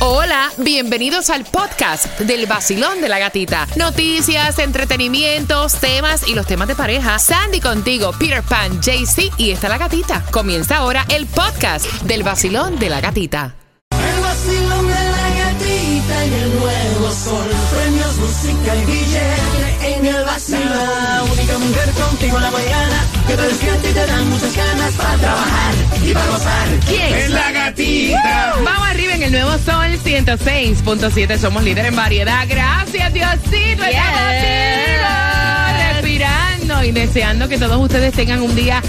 Hola, bienvenidos al podcast del vacilón de la gatita. Noticias, entretenimientos, temas y los temas de pareja. Sandy contigo, Peter Pan, JC y está la gatita. Comienza ahora el podcast del vacilón de la gatita. El vacilón de la gatita y el nuevo sol. Premios, música y billete en el vacilón. La única mujer contigo en la mañana que te despierta y te dan muchas ganas para trabajar y para gozar. ¿Quién? Es la gatita. Vamos arriba en el nuevo sol 106.7. Somos líder en variedad. Gracias, Diosito. Estamos vivos, respirando y deseando que todos ustedes tengan un día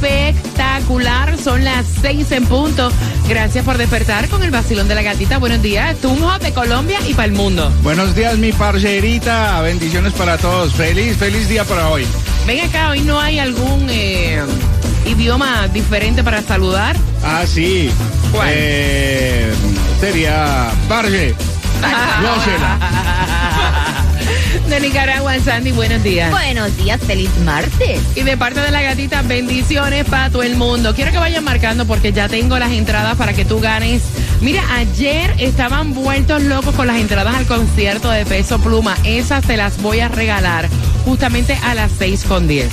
espectacular. Son las seis en punto. Gracias por despertar con el vacilón de la gatita. Buenos días, Tunjo de Colombia y para el mundo. Buenos días, mi parcerita. Bendiciones para todos. Feliz, feliz día para hoy. Ven acá, hoy no hay algún eh, idioma diferente para saludar. Ah, sí. ¿Cuál? Eh, sería. Gócela. De Nicaragua, Sandy, buenos días. Buenos días, feliz martes. Y de parte de la gatita, bendiciones para todo el mundo. Quiero que vayan marcando porque ya tengo las entradas para que tú ganes. Mira, ayer estaban vueltos locos con las entradas al concierto de Peso Pluma. Esas te las voy a regalar justamente a las 6 con 10.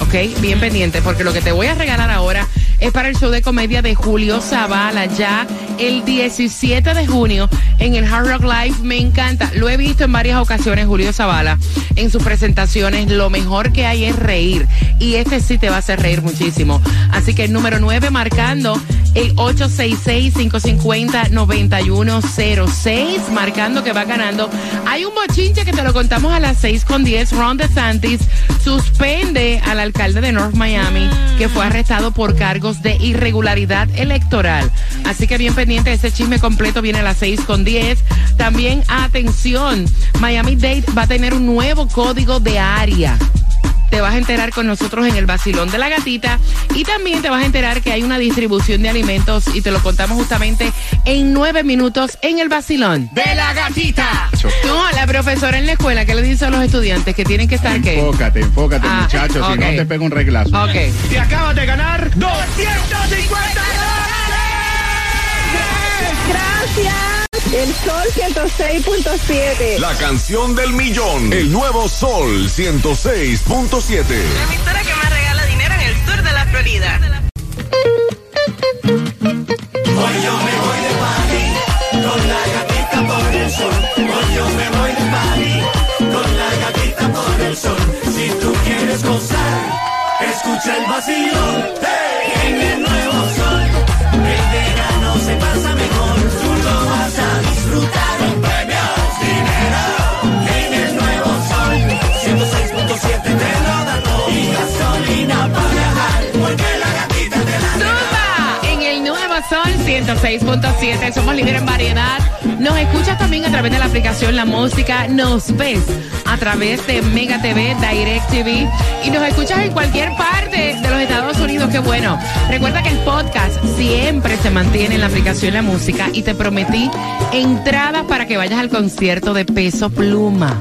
¿Ok? Bien pendiente porque lo que te voy a regalar ahora es para el show de comedia de Julio Zavala, ya el 17 de junio en el Hard Rock Live. Me encanta. Lo he visto en varias ocasiones, Julio Zavala, en sus presentaciones. Lo mejor que hay es reír. Y este sí te va a hacer reír muchísimo. Así que el número 9 marcando el 866-550-9106, marcando que va ganando. Hay un bochinche que te lo contamos a las 6 con 10. Ron DeSantis suspende al alcalde de North Miami, que fue arrestado por cargos de irregularidad electoral. Así que bien pendiente, ese chisme completo viene a las 6 con 10. También, atención, Miami Dade va a tener un nuevo código de área te vas a enterar con nosotros en el vacilón de la gatita y también te vas a enterar que hay una distribución de alimentos y te lo contamos justamente en nueve minutos en el vacilón. De la gatita. No, la profesora en la escuela, ¿qué le dice a los estudiantes? Que tienen que estar qué? Enfócate, enfócate, Ah, muchachos. Si no, te pego un reglazo. Ok. Y acabas de ganar 250 Gracias. El Sol 106.7. La canción del millón. El nuevo Sol 106.7. La emisora que sol 106.7. Somos líder en variedad. Nos escuchas también a través de la aplicación La Música. Nos ves a través de Mega TV, Direct TV. Y nos escuchas en cualquier parte de los Estados Unidos. Qué bueno. Recuerda que el podcast siempre se mantiene en la aplicación La Música. Y te prometí entradas para que vayas al concierto de Peso Pluma.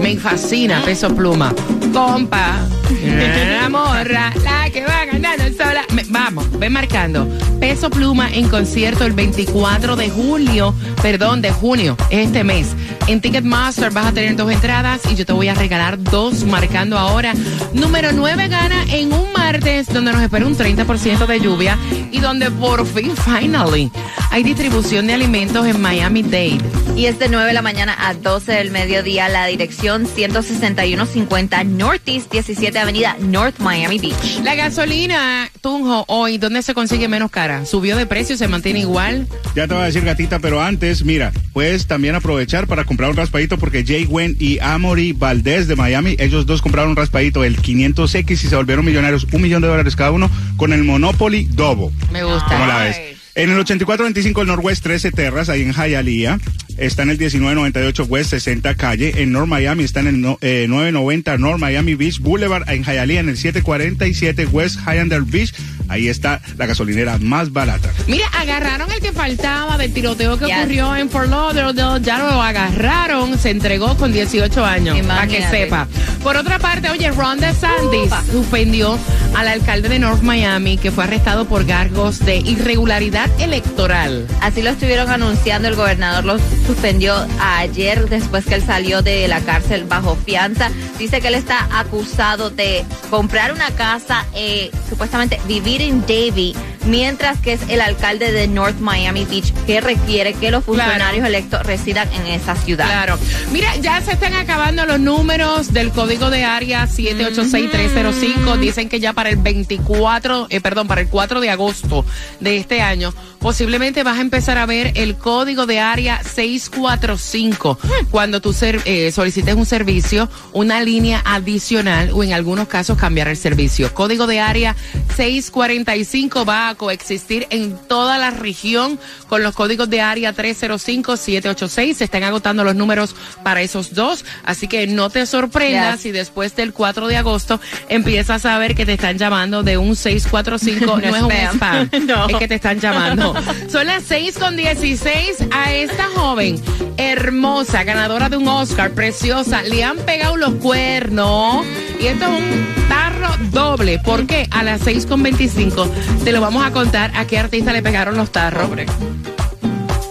Me fascina Peso Pluma. Compa, la morra, la que va ganando sola. Me- vamos, ven marcando. Peso Pluma en concierto el 24 de julio, perdón, de junio, este mes. En Ticketmaster vas a tener dos entradas y yo te voy a regalar dos marcando ahora. Número 9 gana en un martes donde nos espera un 30% de lluvia y donde por fin, finally, hay distribución de alimentos en Miami-Dade. Y es de 9 de la mañana a 12 del mediodía, la dirección 16150 Northeast 17 Avenida North Miami Beach. La gasolina, Tunjo, hoy, ¿dónde se consigue menos cara? ¿Subió de precio? ¿Se mantiene igual? Ya te voy a decir, gatita, pero antes, mira, puedes también aprovechar para comprar un raspadito porque Jay Wen y Amory Valdés de Miami, ellos dos compraron un raspadito, el 500X y se volvieron millonarios, un millón de dólares cada uno, con el Monopoly Dobo. Me gusta. ¿Cómo la ves? En el 8425 del Norwest 13 Terras, ahí en Hialeah, está en el 1998 West 60 Calle. En North Miami está en el no- eh, 990 North Miami Beach Boulevard. En Hialeah en el 747 West Highlander Beach. Ahí está la gasolinera más barata. Mira, agarraron el que faltaba del tiroteo que Yes. ocurrió en Fort Lauderdale. Ya lo agarraron, se entregó con 18 años. Para que sepa. Por otra parte, oye, Ron DeSantis Upa. suspendió al alcalde de North Miami que fue arrestado por cargos de irregularidad electoral. Así lo estuvieron anunciando, el gobernador lo suspendió ayer después que él salió de la cárcel bajo fianza. Dice que él está acusado de comprar una casa, eh, supuestamente vivir en Davie, mientras que es el alcalde de North Miami Beach que requiere que los funcionarios electos residan en esa ciudad. Claro. Mira, ya se están acabando los números del código de área 786-305. Dicen que ya para el 24, eh, perdón, para el 4 de agosto de este año, posiblemente vas a empezar a ver el código de área 645 cuando tú eh, solicites un servicio, una línea adicional o en algunos casos cambiar el servicio. Código de área 645 va a coexistir en toda la región con los códigos de área 305, 786. Se están agotando los números para esos dos, así que no te sorprendas Yes. si después del 4 de agosto empiezas a ver que te están llamando de un 645. no, es un spam, No. es que te están llamando. Son las 6 con 16 a esta joven hermosa, ganadora de un Oscar, preciosa, le han pegado los cuernos y esto es un tarro doble. ¿Por qué? A las 6 con 25 te lo vamos a contar a qué artista le pegaron los tarros.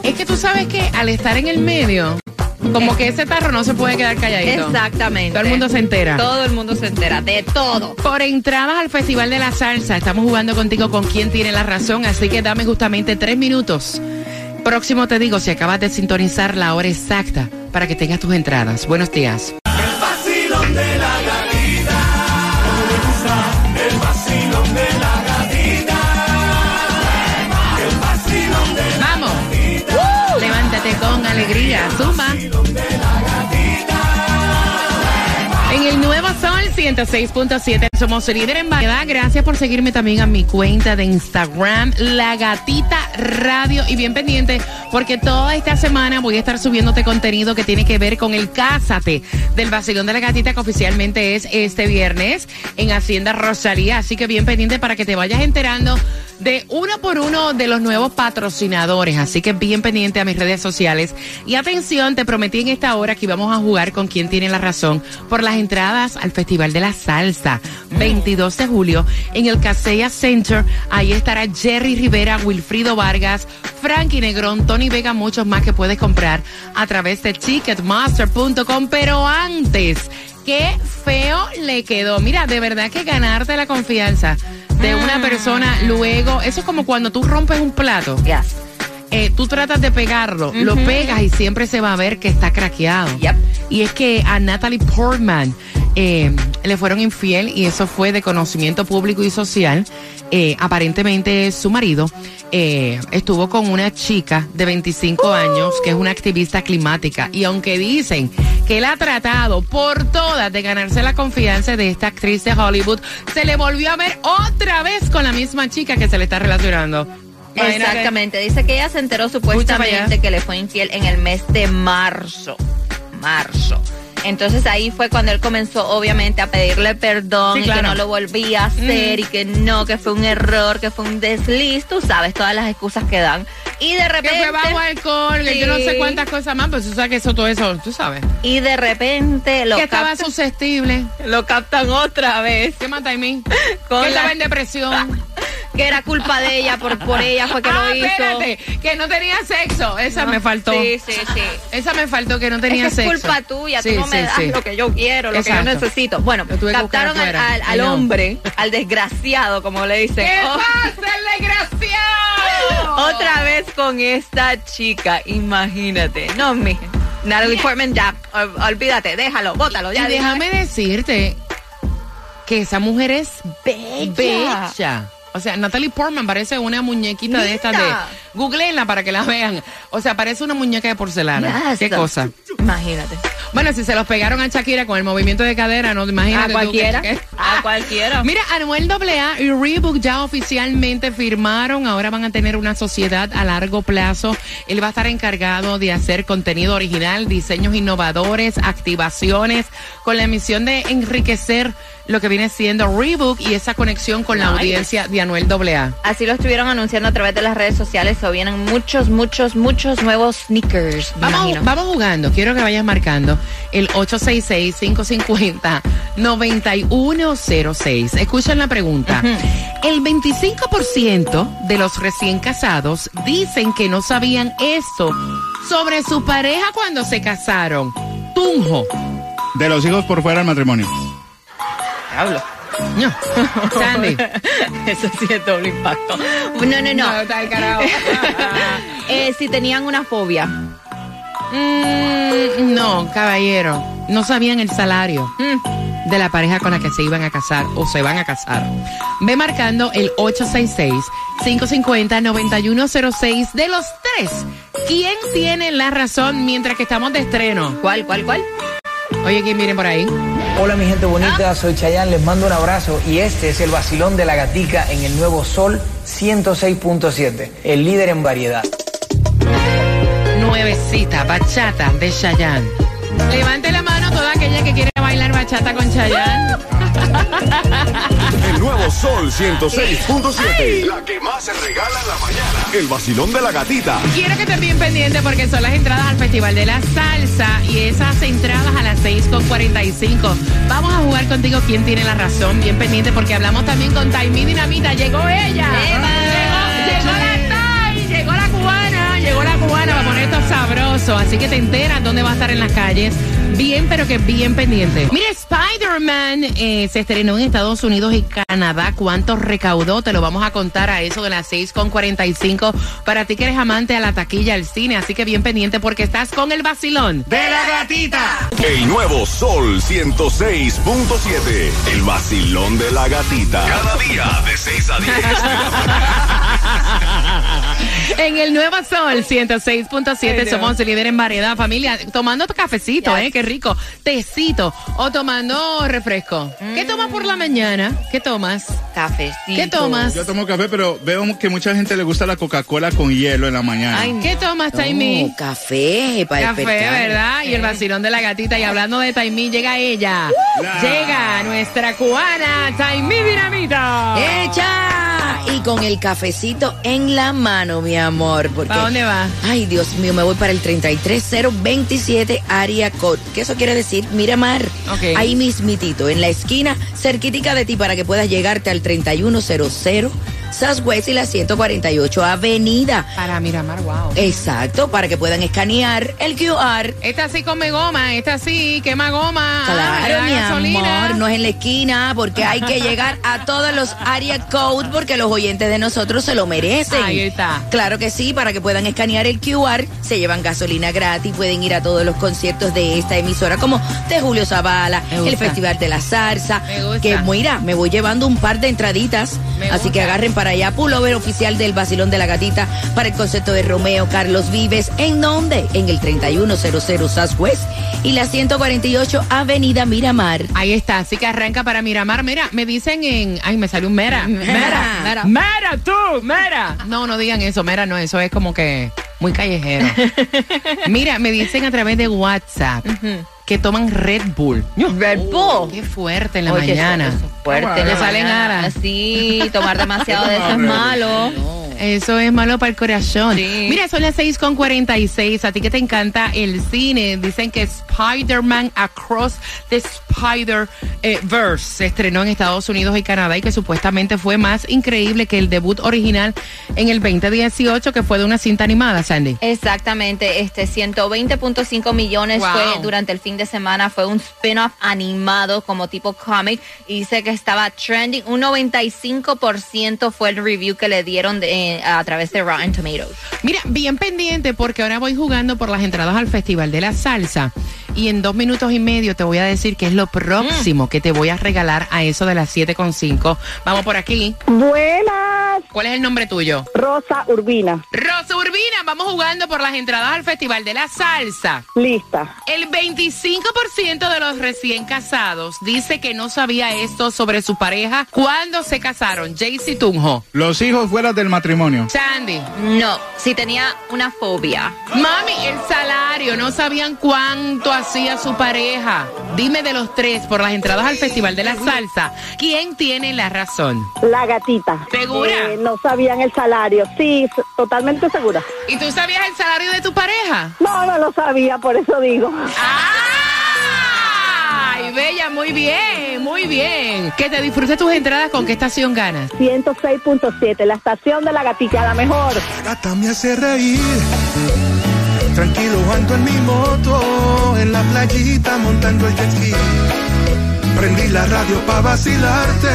Es que tú sabes que al estar en el medio, como que ese tarro no se puede quedar calladito. Exactamente. Todo el mundo se entera. Todo el mundo se entera de todo. Por entradas al Festival de la Salsa, estamos jugando contigo con quién tiene la razón, así que dame justamente tres minutos. Próximo te digo si acabas de sintonizar la hora exacta para que tengas tus entradas. Buenos días. Alegría. Zumba. En el nuevo Sol 106.7 somos líder en variedad. Gracias por seguirme también a mi cuenta de Instagram, La Gatita Radio. Y bien pendiente, porque toda esta semana voy a estar subiéndote contenido que tiene que ver con el Cásate del Vacilón de la Gatita, que oficialmente es este viernes en Hacienda Rosalía. Así que bien pendiente para que te vayas enterando de uno por uno de los nuevos patrocinadores. Así que bien pendiente a mis redes sociales. Y atención, te prometí en esta hora que íbamos a jugar con quien tiene la razón por las entradas al Festival de la Salsa, 22 de julio, en el Casella Center. Ahí estará Jerry Rivera, Wilfrido Vargas, Frankie Negrón, Tony Vega, muchos más que puedes comprar a través de Ticketmaster.com. Pero antes, qué feo le quedó. Mira, de verdad que ganarte la confianza de una persona luego, eso es como cuando tú rompes un plato, Yes. eh, tú tratas de pegarlo, lo pegas y siempre se va a ver que está craqueado. Yep. Y es que a Natalie Portman eh, le fueron infiel y eso fue de conocimiento público y social. Eh, aparentemente su marido eh, estuvo con una chica de 25 años que es una activista climática y aunque dicen que él ha tratado por todas de ganarse la confianza de esta actriz de Hollywood, se le volvió a ver otra vez con la misma chica que se le está relacionando. Exactamente. Dice que ella se enteró supuestamente que le fue infiel en el mes de marzo. Marzo. Entonces ahí fue cuando él comenzó obviamente a pedirle perdón Sí, y que no lo volvía a hacer y que no, que fue un error, que fue un desliz, tú sabes, todas las excusas que dan. Y de Que repente... fue bajo alcohol, que yo no sé Sí. cuántas cosas más, pues tú sabes que eso, todo eso, tú sabes. Y de repente lo, que estaba susceptible. lo captan otra vez. ¿Qué mata en mí? Con que la- estaba en depresión. Que era culpa de ella, por, por ella fue que ah, lo hizo. espérate, que no tenía sexo. Esa me faltó. Sí, sí, sí. Esa me faltó que no tenía es que es sexo. culpa tuya, Sí, tú no me das sí. lo que yo quiero, lo que yo necesito. Bueno, captaron al, hombre, al desgraciado, como le dicen. ¿Qué Oh, pasa, el desgraciado? otra vez con esta chica, imagínate. No, mija. Natalie Portman, ya, ol- olvídate, déjalo, bótalo, ya. y déjame decirte que esa mujer es Bella. bella. O sea, Natalie Portman parece una muñequita de estas de... Googleenla para que la vean. O sea, parece una muñeca de porcelana. Yes. Qué cosa. Imagínate. Bueno, si se los pegaron a Shakira con el movimiento de cadera, no imagínate. A tú cualquiera. que- A cualquiera. Mira, Anuel AA y Reebok ya oficialmente firmaron. Ahora van a tener una sociedad a largo plazo. Él va a estar encargado de hacer contenido original, diseños innovadores, activaciones, con la misión de enriquecer lo que viene siendo Reebok y esa conexión con la audiencia de Anuel AA. Así lo estuvieron anunciando a través de las redes sociales. O vienen muchos, muchos, muchos nuevos sneakers. Vamos, vamos jugando. Quiero que vayas marcando el 866-550-9106. Escuchen la pregunta. El 25% de los recién casados dicen que no sabían esto sobre su pareja cuando se casaron. Tunjo. De los hijos por fuera del matrimonio. Hablo. No. Sandy. Eso sí es doble impacto. No, no, no. carajo. Eh, si tenían una fobia. Mm, no, caballero. No sabían el salario Mm. de la pareja con la que se iban a casar o se van a casar. Ve marcando el 866-550-9106 de los tres. ¿Quién tiene la razón mientras que estamos de estreno? ¿Cuál, cuál, cuál? Oye, ¿quién miren por ahí? Hola mi gente bonita, soy Chayanne, les mando un abrazo y este es el vacilón de la gatica en el nuevo Sol 106.7, el líder en variedad. Nuevecita, bachata de Chayanne. Levante la mano toda aquella que quiere bachata con Chayanne. El nuevo Sol 106.7. La que más se regala en la mañana. El vacilón de la gatita. Quiero que estén bien pendientes porque son las entradas al Festival de la Salsa y esas entradas a las 6.45. Vamos a jugar contigo quién tiene la razón. Bien pendiente porque hablamos también con Taimí Dinamita. Llegó ella. Llegó, llegó la Tai, llegó la cubana, llegó la cubana. Va a poner esto sabroso. Así que te enteras dónde va a estar en las calles. Bien, pero que bien pendiente. Mire, Spider-Man eh, se estrenó en Estados Unidos y Canadá. ¿Cuánto recaudó? Te lo vamos a contar a eso de las 6.45 para ti que eres amante a la taquilla, al cine. Así que bien pendiente porque estás con el vacilón. ¡De la gatita! El nuevo Sol 106.7. El vacilón de la gatita. Cada día de 6 a 10 de la mañana. En el Nuevo Sol 106.7 somos líder en variedad, familia. Tomando cafecito, ¿eh? Qué rico. Tecito o tomando refresco. ¿Qué tomas por la mañana? ¿Qué tomas? Cafecito. ¿Qué tomas? Yo tomo café, pero veo que mucha gente le gusta la Coca-Cola con hielo en la mañana. Ay, ¿Qué tomas, Taimí? No, café para Café, despertar. ¿verdad? Y el vacilón de la gatita. Y hablando de Taimí, llega ella. Llega nuestra cubana, Taimí Dinamita. ¡Echa! Y con el cafecito en la mano, mi amor. Porque, ¿Para dónde va? Ay, Dios mío, me voy para el 33027 Area Code. ¿Qué eso quiere decir? Miramar. Ok. Ahí mismitito, en la esquina, cerquitica de ti para que puedas llegarte al 3100 Southwest y la 148 Avenida. Para Miramar, wow. Exacto, para que puedan escanear el QR. Esta sí come goma, esta sí quema goma. Ah, Claro, mi gasolina. amor, no es en la esquina, porque hay que llegar a todos los area code, porque los oyentes de nosotros se lo merecen. Ahí está. Claro que sí, para que puedan escanear el QR, se llevan gasolina gratis, pueden ir a todos los conciertos de esta emisora, como de Julio Zavala, el. Festival de la Zarza, Me gusta. que mira, me voy llevando un par de entraditas, así que agarren para allá, pullover oficial del Basilón de la Gatita, para el concierto de Romeo Carlos Vives, ¿en dónde? En el 3100 Southwest y la 148 Avenida Miramar. Ahí está, así que arranca para Miramar. Mira, me dicen en. Ay, me salió un Mera. Mera. Mera. Mera, tú, Mera. No, no digan eso, Mera, no, eso es como que muy callejero. Mira, me dicen a través de WhatsApp que toman Red Bull. Red Bull. Qué fuerte en la Oye, mañana. eso es fuerte. Le salen mañana. alas. Sí, tomar demasiado de eso es malo. Eso es malo para el corazón. Sí. Mira, son las 6 con 46. A ti que te encanta el cine. Dicen que Spider-Man Across the Spider-Verse se estrenó en Estados Unidos y Canadá y que supuestamente fue más increíble que el debut original en el 2018, que fue de una cinta animada, Sandy. Exactamente, este 120.5 millones Wow. fue durante el fin de semana, fue un spin-off animado como tipo cómic y dice que estaba trending, un 95% fue el review que le dieron de- a través de Rotten Tomatoes. Mira, bien pendiente porque ahora voy jugando por las entradas al Festival de la Salsa y en dos minutos y medio te voy a decir qué es lo próximo que te voy a regalar a eso de las 7.5. Vamos por aquí. Buenas. ¿Cuál es el nombre tuyo? Rosa Urbina. Rosa Urbina, vamos jugando por las entradas al Festival de la Salsa. Lista. El 25% de los recién casados dice que no sabía esto sobre su pareja cuando se casaron. Jaycee Tunjo. Los hijos fuera del matrimonio. Sandy. No, si tenía una fobia. Mami, el salario, no sabían cuánto hacía su pareja. Dime de los tres por las entradas al Festival de la Salsa, ¿quién tiene la razón? La gatita. ¿Segura? Eh, no sabían el salario. Sí, totalmente segura. ¿Y tú sabías el salario de tu pareja? No, no lo sabía, por eso digo. ¡Ay, bella! Muy bien, muy bien. Que te disfrutes tus entradas. ¿Con qué estación ganas? 106.7, la estación de la gatita, la mejor. Gata me hace reír. Tranquilo ando en mi moto, en la playita montando el jet ski. Prendí la radio pa' vacilarte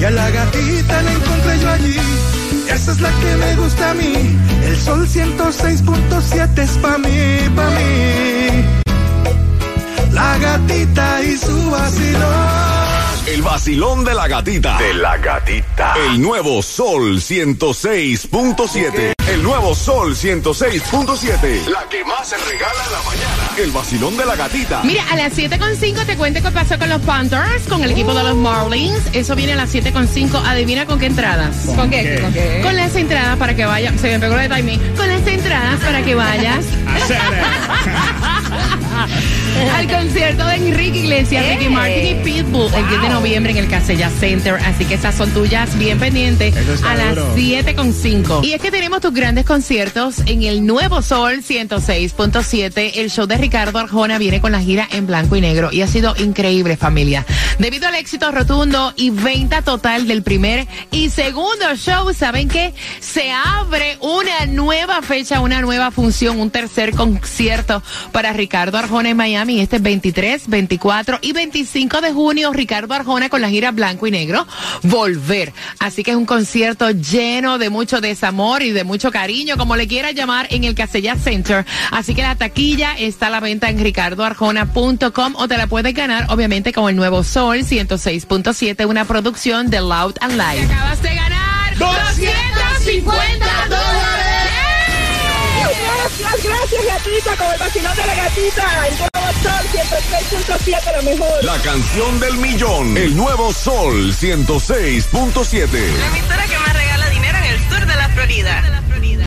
y a la gatita la encontré yo allí. Esa es la que me gusta a mí. El sol 106.7 es pa' mí, pa' mí. La gatita y su vacilón. El vacilón de la gatita. De la gatita. El nuevo Sol 106.7. El nuevo Sol 106.7. La que más se regala en la mañana. El vacilón de la gatita. Mira, a las 7.5 te cuento qué pasó con los Panthers, con el equipo de los Marlins. Eso viene a las 7.5. Adivina con qué entradas. ¿Con qué? ¿Con qué? Con las entradas para que vayas. Se me pegó la de timing. Con las entradas para que vayas al concierto de Enrique Iglesias, Ricky Martin y Pitbull el 10 de noviembre en el Casella Center. Así que esas son tuyas, bien pendientes, a las duro. 7.5. Y es que tenemos tus grandes conciertos en el Nuevo Sol 106.7. El show de Ricardo Arjona viene con la gira en blanco y negro y ha sido increíble, familia. Debido al éxito rotundo y venta total del primer y segundo show, ¿saben qué? Se abre una nueva fecha, una nueva función, un tercer concierto para Ricardo Arjona en Miami. Este es 23, 24 y 25 de junio. Ricardo Arjona con la gira blanco y negro. Volver. Así que es un concierto lleno de mucho desamor y de mucho cariño, como le quiera llamar, en el Casella Center. Así que la taquilla está a la venta en ricardoarjona.com o te la puedes ganar, obviamente, con el nuevo Sol 106.7, una producción de Loud and Live. Acabas de ganar 250 dólares. Gracias, gracias, gatita, con el vacilón de la gatita. El nuevo sol 106.7, lo mejor. La canción del millón. El nuevo Sol 106.7. La emisora que más regala dinero en el sur de la Florida.